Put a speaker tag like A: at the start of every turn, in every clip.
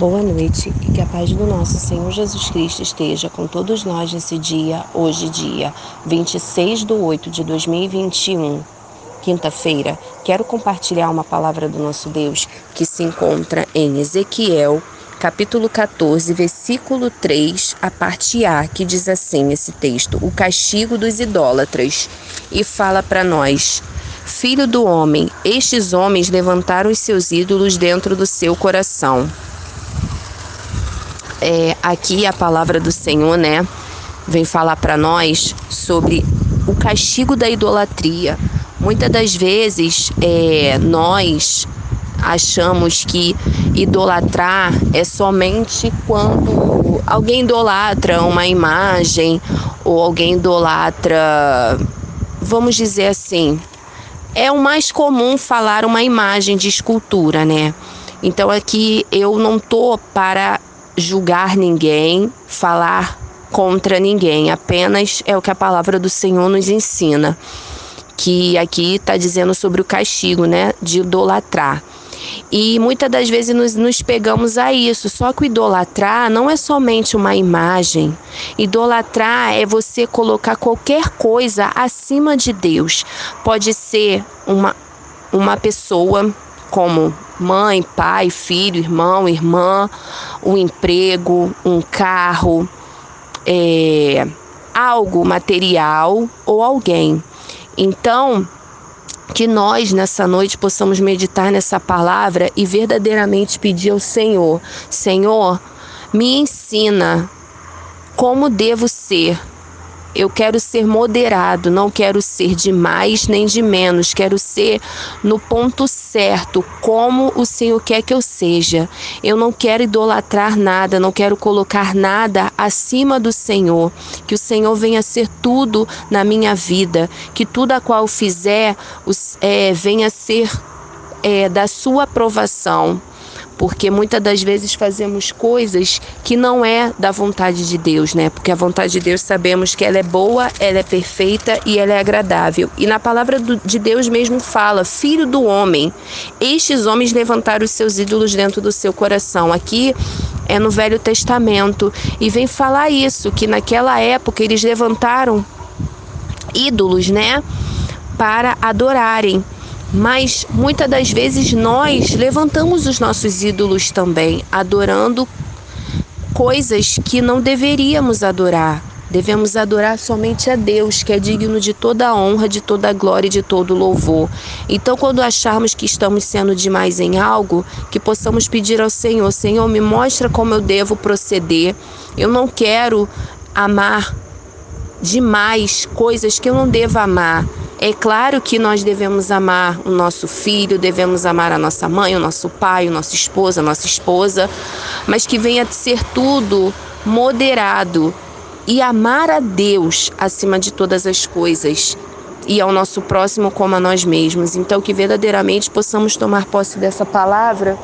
A: Boa noite e que a paz do nosso Senhor Jesus Cristo esteja com todos nós nesse dia, hoje, dia 26 de 8 de 2021, quinta-feira. Quero compartilhar uma palavra do nosso Deus que se encontra em Ezequiel, capítulo 14, versículo 3, a parte A, que diz assim: esse texto, o castigo dos idólatras, e fala para nós. Filho do homem, estes homens levantaram os seus ídolos dentro do seu coração é, aqui a palavra do Senhor, né, vem falar para nós sobre o castigo da idolatria. Muitas das vezes é, nós achamos que idolatrar é somente quando alguém idolatra uma imagem ou alguém idolatra, vamos dizer assim, é o mais comum falar uma imagem de escultura, né? Então aqui eu não tô para julgar ninguém, falar contra ninguém, apenas é o que a palavra do Senhor nos ensina. Que aqui está dizendo sobre o castigo, né? De idolatrar. E muitas das vezes nos, nos, pegamos a isso. Só que o idolatrar não é somente uma imagem. Idolatrar é você colocar qualquer coisa acima de Deus. Pode ser uma, uma pessoa como mãe, pai, filho, irmão, irmã, um emprego, um carro, é, algo material ou alguém. Então, que nós nessa noite possamos meditar nessa palavra e verdadeiramente pedir ao Senhor: Senhor, me ensina como devo ser eu quero ser moderado, não quero ser de mais nem de menos, quero ser no ponto certo, como o Senhor quer que eu seja. Eu não quero idolatrar nada, não quero colocar nada acima do Senhor. Que o Senhor venha ser tudo na minha vida, que tudo a qual fizer é, venha ser é, da sua aprovação porque muitas das vezes fazemos coisas que não é da vontade de Deus, né? Porque a vontade de Deus sabemos que ela é boa, ela é perfeita e ela é agradável. E na palavra de Deus mesmo fala: Filho do homem, estes homens levantaram os seus ídolos dentro do seu coração. Aqui é no Velho Testamento e vem falar isso que naquela época eles levantaram ídolos, né? Para adorarem. Mas muitas das vezes nós levantamos os nossos ídolos também, adorando coisas que não deveríamos adorar. Devemos adorar somente a Deus, que é digno de toda a honra, de toda a glória e de todo o louvor. Então, quando acharmos que estamos sendo demais em algo, que possamos pedir ao Senhor: Senhor, me mostra como eu devo proceder. Eu não quero amar demais coisas que eu não devo amar. É claro que nós devemos amar o nosso filho, devemos amar a nossa mãe, o nosso pai, o nosso esposo, a nossa esposa, mas que venha a ser tudo moderado e amar a Deus acima de todas as coisas e ao nosso próximo como a nós mesmos. Então, que verdadeiramente possamos tomar posse dessa palavra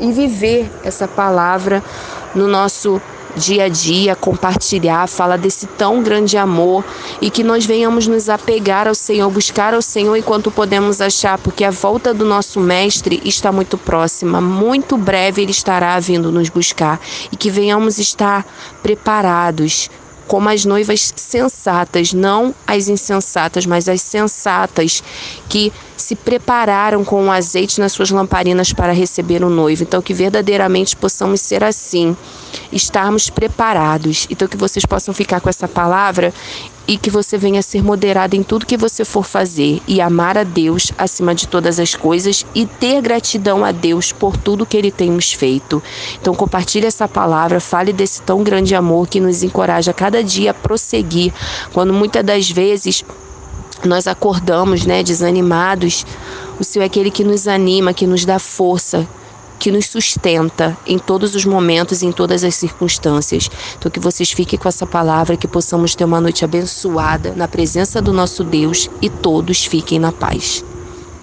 A: e viver essa palavra no nosso dia a dia, compartilhar, falar desse tão grande amor e que nós venhamos nos apegar ao Senhor, buscar ao Senhor enquanto podemos achar, porque a volta do nosso Mestre está muito próxima, muito breve ele estará vindo nos buscar e que venhamos estar preparados como as noivas sensatas, não as insensatas, mas as sensatas que se prepararam com o azeite nas suas lamparinas para receber o noivo. Então, que verdadeiramente possamos ser assim, estarmos preparados. Então, que vocês possam ficar com essa palavra e que você venha ser moderado em tudo que você for fazer e amar a Deus acima de todas as coisas e ter gratidão a Deus por tudo que Ele tem nos feito. Então compartilhe essa palavra, fale desse tão grande amor que nos encoraja cada dia a prosseguir, quando muitas das vezes nós acordamos, né, desanimados. O Senhor é aquele que nos anima, que nos dá força, que nos sustenta em todos os momentos, em todas as circunstâncias. Então, que vocês fiquem com essa palavra, que possamos ter uma noite abençoada na presença do nosso Deus e todos fiquem na paz.